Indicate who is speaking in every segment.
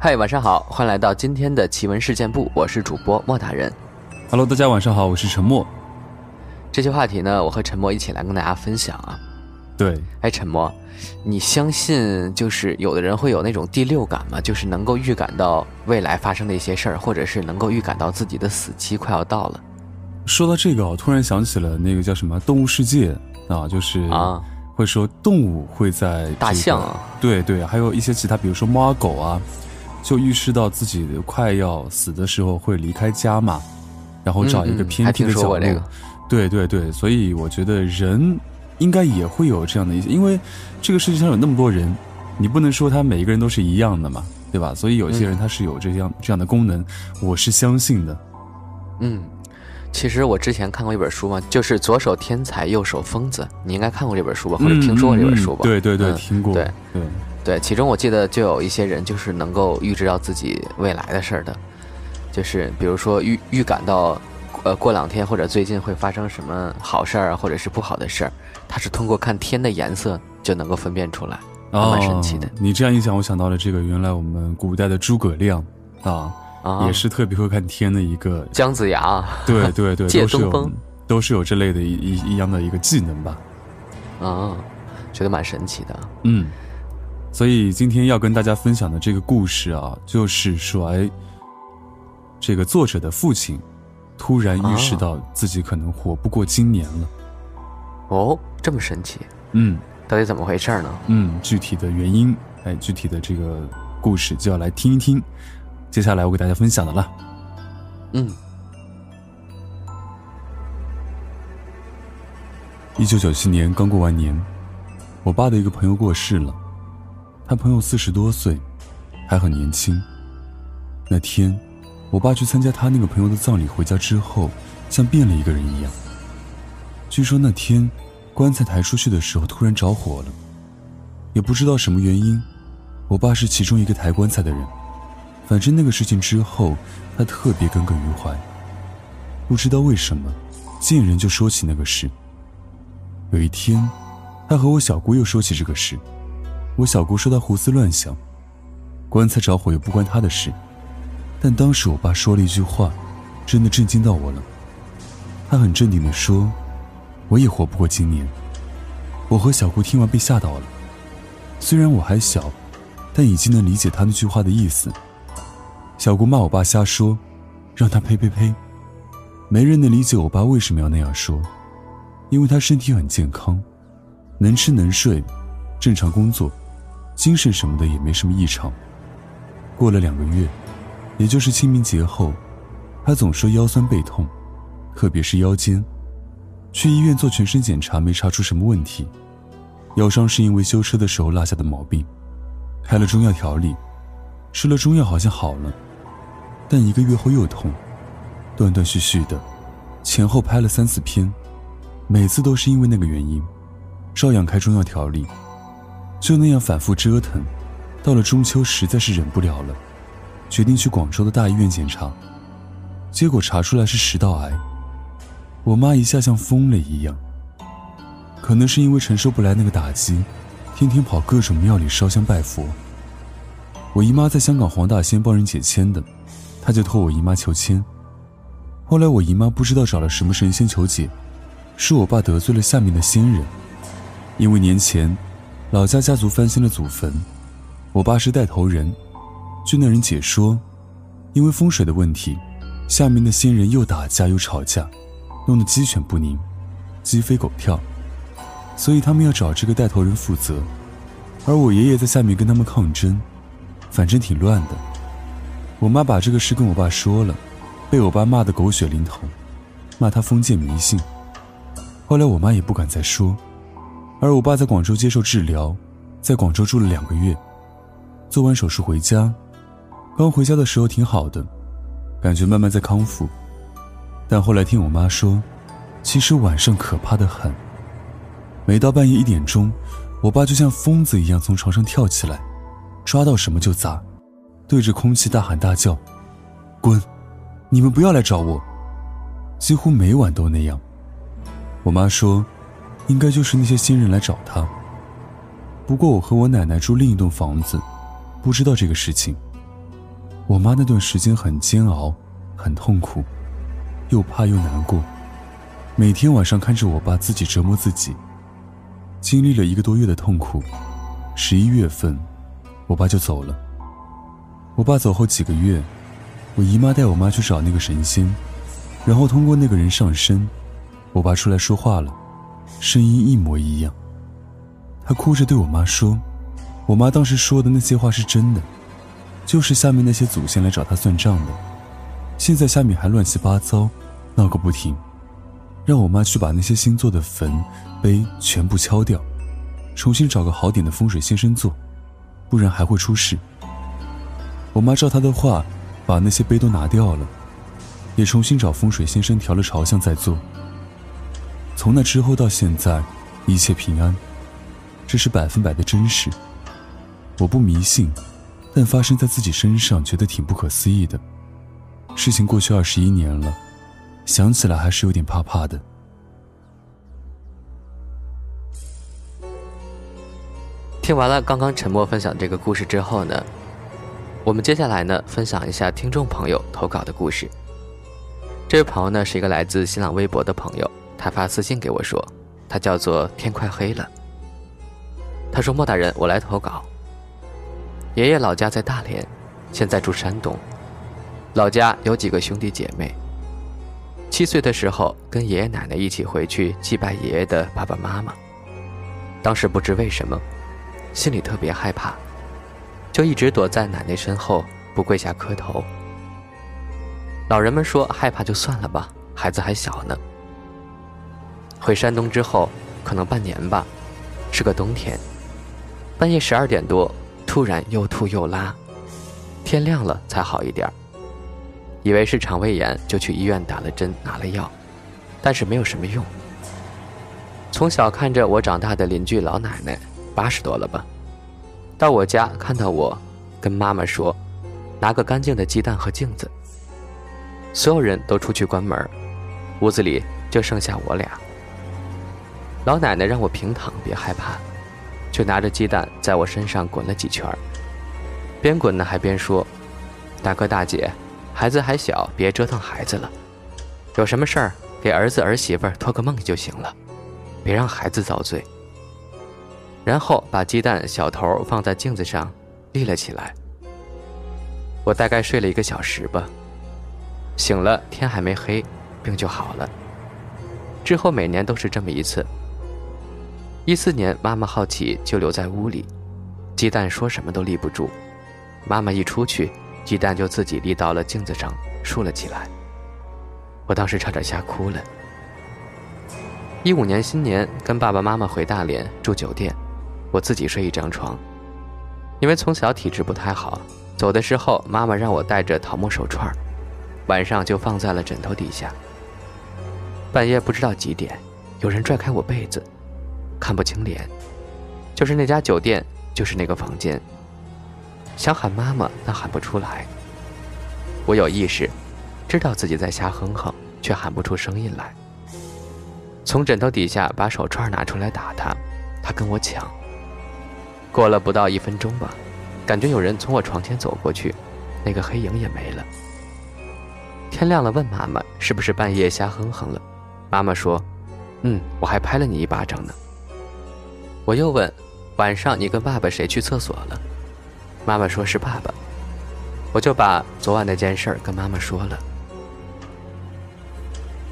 Speaker 1: 嗨，晚上好，欢迎来到今天的奇闻事件部，我是主播莫大人。
Speaker 2: Hello，大家晚上好，我是陈默。
Speaker 1: 这期话题呢，我和陈默一起来跟大家分享啊。
Speaker 2: 对，
Speaker 1: 哎，陈默，你相信就是有的人会有那种第六感吗？就是能够预感到未来发生的一些事儿，或者是能够预感到自己的死期快要到了
Speaker 2: 说到这个，我突然想起了那个叫什么《动物世界》啊，就是
Speaker 1: 啊？
Speaker 2: 会说动物会在、这个、
Speaker 1: 大象啊，
Speaker 2: 对对，还有一些其他，比如说猫啊狗啊，就预示到自己快要死的时候会离开家嘛，然后找一个偏僻的角落。
Speaker 1: 还听说过这个
Speaker 2: 对对对，所以我觉得人应该也会有这样的一些，因为这个世界上有那么多人，你不能说他每一个人都是一样的嘛，对吧？所以有些人他是有这样、这样的功能，我是相信的。
Speaker 1: 嗯，其实我之前看过一本书嘛，就是左手天才，右手疯子。你应该看过这本书吧，或者听说过这本书吧？
Speaker 2: 对对对，
Speaker 1: 嗯
Speaker 2: 听过。
Speaker 1: 对
Speaker 2: 对，
Speaker 1: 对，其中我记得就有一些人就是能够预知到自己未来的事儿的，就是比如说预预感到，呃，过两天或者最近会发生什么好事儿啊，或者是不好的事儿，他是通过看天的颜色就能够分辨出来，还蛮神奇的
Speaker 2: 哦。你这样一讲，我想到了这个，原来我们古代的诸葛亮啊，
Speaker 1: 啊。
Speaker 2: 也是特别会看天的一个。
Speaker 1: 姜子牙
Speaker 2: 对对对，
Speaker 1: 借
Speaker 2: 都是有
Speaker 1: 东风
Speaker 2: 都是有这类的一一一样的一个技能吧。
Speaker 1: 啊，觉得蛮神奇的。
Speaker 2: 嗯，所以今天要跟大家分享的这个故事啊，就是说，哎，这个作者的父亲突然意识到自己可能活不过今年了。
Speaker 1: 哦，这么神奇，
Speaker 2: 嗯
Speaker 1: 到底怎么回事呢？
Speaker 2: 嗯，具体的原因，哎，具体的这个故事就要来听一听。接下来我给大家分享的了。
Speaker 1: 嗯
Speaker 2: 一九九七年刚过完年，我爸的一个朋友过世了。他朋友四十多岁，还很年轻。那天，我爸去参加他那个朋友的葬礼，回家之后，像变了一个人一样。据说那天，棺材抬出去的时候突然着火了，也不知道什么原因。我爸是其中一个抬棺材的人，反正那个事情之后，他特别耿耿于怀。不知道为什么，见人就说起那个事。有一天，他和我小姑又说起这个事，我小姑说他胡思乱想，棺材着火又不关他的事。但当时我爸说了一句话，真的震惊到我了。他很镇定地说：“我也活不过今年。”我和小姑听完被吓到了。虽然我还小，但已经能理解他那句话的意思。小姑骂我爸瞎说，让他呸呸呸。没人能理解我爸为什么要那样说。因为他身体很健康，能吃能睡，正常工作，精神什么的也没什么异常。过了两个月，也就是清明节后，他总说腰酸背痛，特别是腰间。去医院做全身检查，没查出什么问题。腰伤是因为修车的时候落下的毛病，开了中药调理，吃了中药好像好了，但一个月后又痛，断断续续的，前后拍了三四篇。每次都是因为那个原因，照样开中药调理，就那样反复折腾，到了中秋实在是忍不了了，决定去广州的大医院检查，结果查出来是食道癌。我妈一下像疯了一样，可能是因为承受不来那个打击，天天跑各种庙里烧香拜佛。我姨妈在香港黄大仙帮人解签的，她就托我姨妈求签。后来我姨妈不知道找了什么神仙求解。是我爸得罪了下面的仙人，因为年前老家家族翻新了祖坟，我爸是带头人。据那人解说，因为风水的问题，下面的仙人又打架又吵架，弄得鸡犬不宁，鸡飞狗跳，所以他们要找这个带头人负责。而我爷爷在下面跟他们抗争，反正挺乱的。我妈把这个事跟我爸说了，被我爸骂得狗血淋头，骂他封建迷信。后来我妈也不敢再说，而我爸在广州接受治疗，在广州住了两个月，做完手术回家，刚回家的时候挺好的，感觉慢慢在康复，但后来听我妈说，其实晚上可怕的很。每到半夜一点钟，我爸就像疯子一样从床上跳起来，抓到什么就砸，对着空气大喊大叫：“滚！你们不要来找我！”几乎每晚都那样。我妈说，应该就是那些新人来找她。不过我和我奶奶住另一栋房子，不知道这个事情。我妈那段时间很煎熬，很痛苦，又怕又难过，每天晚上看着我爸自己折磨自己。经历了一个多月的痛苦，十一月份，我爸就走了。我爸走后几个月，我姨妈带我妈去找那个神仙，然后通过那个人上身，我爸出来说话了，声音一模一样。他哭着对我妈说：“我妈当时说的那些话是真的，就是下面那些祖先来找他算账的。现在下面还乱七八糟，闹个不停，让我妈去把那些新做的坟碑全部敲掉，重新找个好点的风水先生做，不然还会出事。”我妈照他的话，把那些碑都拿掉了，也重新找风水先生调了朝向再做。从那之后到现在，一切平安。这是百分百的真实。我不迷信，但发生在自己身上，觉得挺不可思议的。事情过去二十一年了，想起来还是有点怕怕的。
Speaker 1: 听完了刚刚沉默分享这个故事之后呢，我们接下来呢分享一下听众朋友投稿的故事。这位朋友呢是一个来自新浪微博的朋友，他发私信给我说，他叫做天快黑了。他说：“莫大人，我来投稿。爷爷老家在大连，现在住山东。老家有几个兄弟姐妹。七岁的时候，跟爷爷奶奶一起回去祭拜爷爷的爸爸妈妈。当时不知为什么，心里特别害怕，就一直躲在奶奶身后，不跪下磕头。老人们说害怕就算了吧，孩子还小呢。回山东之后，可能半年吧，是个冬天。”半夜十二点多，突然又吐又拉，天亮了才好一点以为是肠胃炎，就去医院打了针，拿了药，但是没有什么用。从小看着我长大的邻居老奶奶，八十多了吧，到我家看到我，跟妈妈说，拿个干净的鸡蛋和镜子。所有人都出去关门，屋子里就剩下我俩。老奶奶让我平躺，别害怕。就拿着鸡蛋在我身上滚了几圈边滚呢还边说：“大哥大姐，孩子还小，别折腾孩子了。有什么事儿给儿子儿媳妇托个梦就行了，别让孩子遭罪。”然后把鸡蛋小头放在镜子上，立了起来。我大概睡了一个小时吧，醒了天还没黑，病就好了。之后每年都是这么一次。一四年，妈妈好奇就留在屋里，鸡蛋说什么都立不住。妈妈一出去，鸡蛋就自己立到了镜子上，竖了起来。我当时差点吓哭了。一五年新年，跟爸爸妈妈回大连住酒店，我自己睡一张床。因为从小体质不太好，走的时候妈妈让我带着桃木手串，晚上就放在了枕头底下。半夜不知道几点，有人拽开我被子。看不清脸，就是那家酒店，就是那个房间。想喊妈妈，但喊不出来。我有意识，知道自己在瞎哼哼，却喊不出声音来。从枕头底下把手串拿出来打他，他跟我抢。过了不到一分钟吧，感觉有人从我床前走过去，那个黑影也没了。天亮了，问妈妈是不是半夜瞎哼哼了，妈妈说：“嗯，我还拍了你一巴掌呢。”我又问：“晚上你跟爸爸谁去厕所了？”妈妈说是爸爸。我就把昨晚那件事儿跟妈妈说了。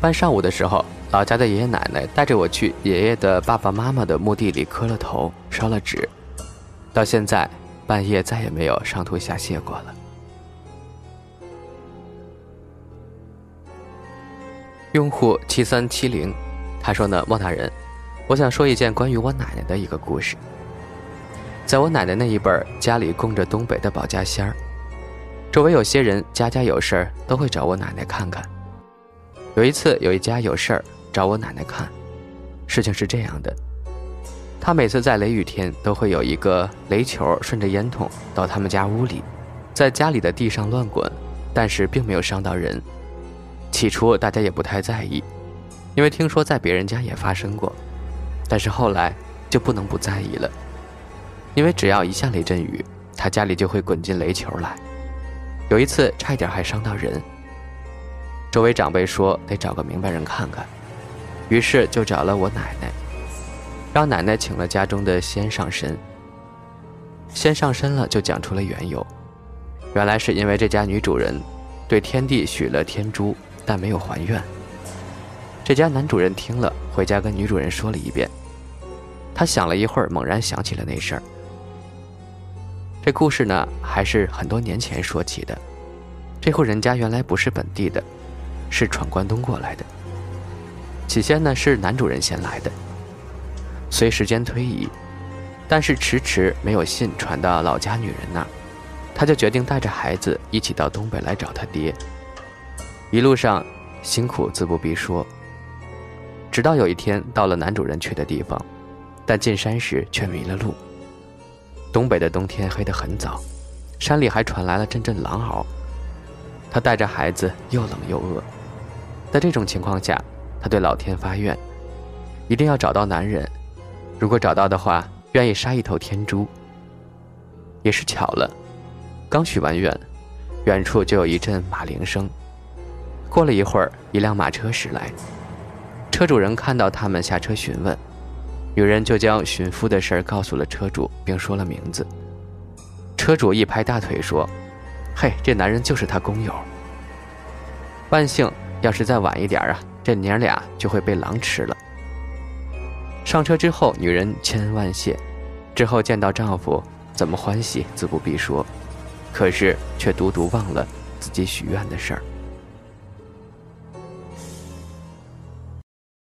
Speaker 1: 半上午的时候，老家的爷爷奶奶带着我去爷爷的爸爸妈妈的墓地里磕了头，烧了纸。到现在，半夜再也没有上吐下泻过了。用户七三七零，他说呢，莫大人。我想说一件关于我奶奶的一个故事。在我奶奶那一辈儿，家里供着东北的保家仙儿，周围有些人家家有事儿都会找我奶奶看看。有一次，有一家有事儿找我奶奶看，事情是这样的：他每次在雷雨天都会有一个雷球顺着烟筒到他们家屋里，在家里的地上乱滚，但是并没有伤到人。起初大家也不太在意，因为听说在别人家也发生过。但是后来就不能不在意了，因为只要一下雷阵雨，他家里就会滚进雷球来。有一次差一点还伤到人。周围长辈说得找个明白人看看，于是就找了我奶奶，让奶奶请了家中的仙上身。仙上身了，就讲出了缘由。原来是因为这家女主人对天帝许了天珠，但没有还愿。这家男主人听了，回家跟女主人说了一遍。他想了一会儿，猛然想起了那事儿。这故事呢，还是很多年前说起的。这户人家原来不是本地的，是闯关东过来的。起先呢，是男主人先来的。随时间推移，但是迟迟没有信传到老家女人那儿，他就决定带着孩子一起到东北来找他爹。一路上辛苦自不必说。直到有一天到了男主人去的地方，但进山时却迷了路。东北的冬天黑得很早，山里还传来了阵阵狼嚎。他带着孩子又冷又饿，在这种情况下，他对老天发愿，一定要找到男人。如果找到的话，愿意杀一头天猪。也是巧了，刚许完愿，远处就有一阵马铃声。过了一会儿，一辆马车驶来。车主人看到他们下车询问，女人就将寻夫的事儿告诉了车主，并说了名字。车主一拍大腿说：“嘿，这男人就是他工友。万幸，要是再晚一点啊，这娘俩就会被狼吃了。”上车之后，女人千恩万谢，之后见到丈夫怎么欢喜自不必说，可是却独独忘了自己许愿的事儿。